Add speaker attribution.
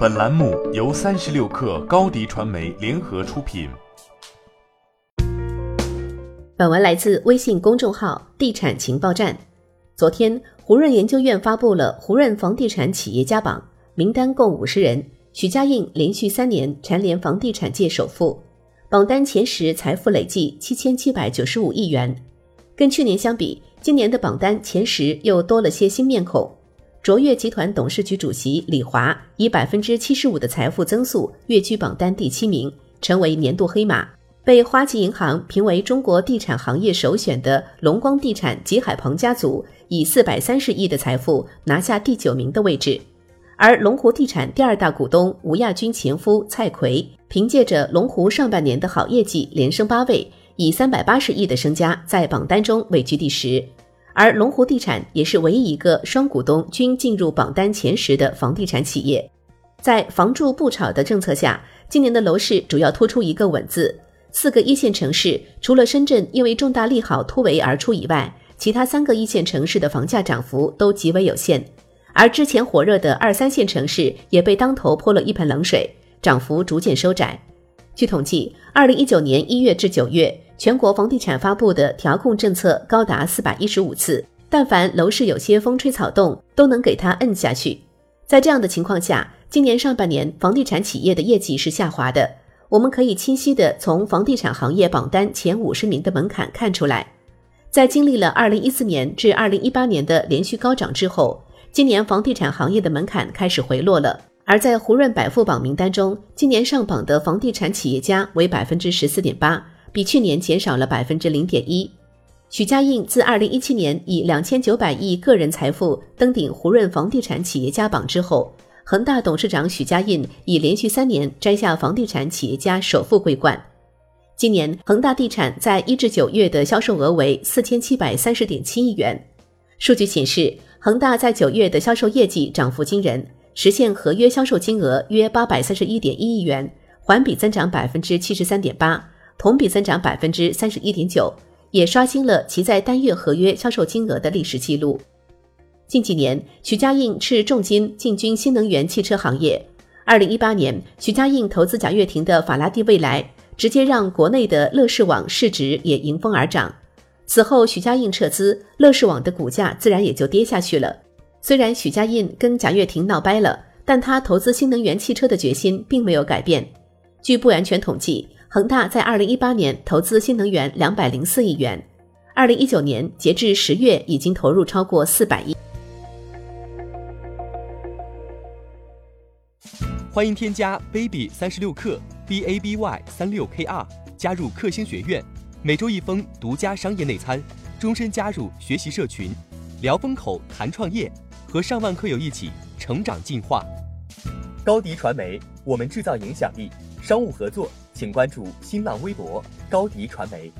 Speaker 1: 本栏目由三十六氪高低传媒联合出品。
Speaker 2: 本文来自微信公众号“地产情报站”。昨天，胡润研究院发布了胡润房地产企业家榜，名单共五十人，许家印连续三年蝉联房地产界首富，榜单前十财富累计七千七百九十五亿元。跟去年相比，今年的榜单前十又多了些新面孔。卓越集团董事局主席李华以百分之七十五的财富增速跃居榜单第七名，成为年度黑马。被花旗银行评为中国地产行业首选的龙光地产吉海鹏家族，以四百三十亿的财富拿下第九名的位置。而龙湖地产第二大股东吴亚军前夫蔡奎，凭借着龙湖上半年的好业绩，连升八位，以三百八十亿的身家在榜单中位居第十。而龙湖地产也是唯一一个双股东均进入榜单前十的房地产企业。在房住不炒的政策下，今年的楼市主要突出一个“稳”字。四个一线城市，除了深圳因为重大利好突围而出以外，其他三个一线城市的房价涨幅都极为有限。而之前火热的二三线城市也被当头泼了一盆冷水，涨幅逐渐收窄。据统计，二零一九年一月至九月。全国房地产发布的调控政策高达四百一十五次，但凡楼市有些风吹草动，都能给它摁下去。在这样的情况下，今年上半年房地产企业的业绩是下滑的。我们可以清晰的从房地产行业榜单前五十名的门槛看出来。在经历了二零一四年至二零一八年的连续高涨之后，今年房地产行业的门槛开始回落了。而在胡润百富榜名单中，今年上榜的房地产企业家为百分之十四点八。比去年减少了百分之零点一。许家印自二零一七年以两千九百亿个人财富登顶胡润房地产企业家榜之后，恒大董事长许家印已连续三年摘下房地产企业家首富桂冠。今年恒大地产在一至九月的销售额为四千七百三十点七亿元。数据显示，恒大在九月的销售业绩涨幅惊人，实现合约销售金额约八百三十一点一亿元，环比增长百分之七十三点八。同比增长百分之三十一点九，也刷新了其在单月合约销售金额的历史记录。近几年，许家印斥重金进军新能源汽车行业。二零一八年，许家印投资贾跃亭的法拉第未来，直接让国内的乐视网市值也迎风而涨。此后，许家印撤资，乐视网的股价自然也就跌下去了。虽然许家印跟贾跃亭闹掰了，但他投资新能源汽车的决心并没有改变。据不完全统计。恒大在二零一八年投资新能源两百零四亿元，二零一九年截至十月已经投入超过四百亿。
Speaker 3: 欢迎添加 baby 三十六克 b a b y 三六 k r 加入克星学院，每周一封独家商业内参，终身加入学习社群，聊风口谈创业，和上万课友一起成长进化。高迪传媒，我们制造影响力。商务合作。请关注新浪微博高迪传媒。